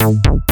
Thank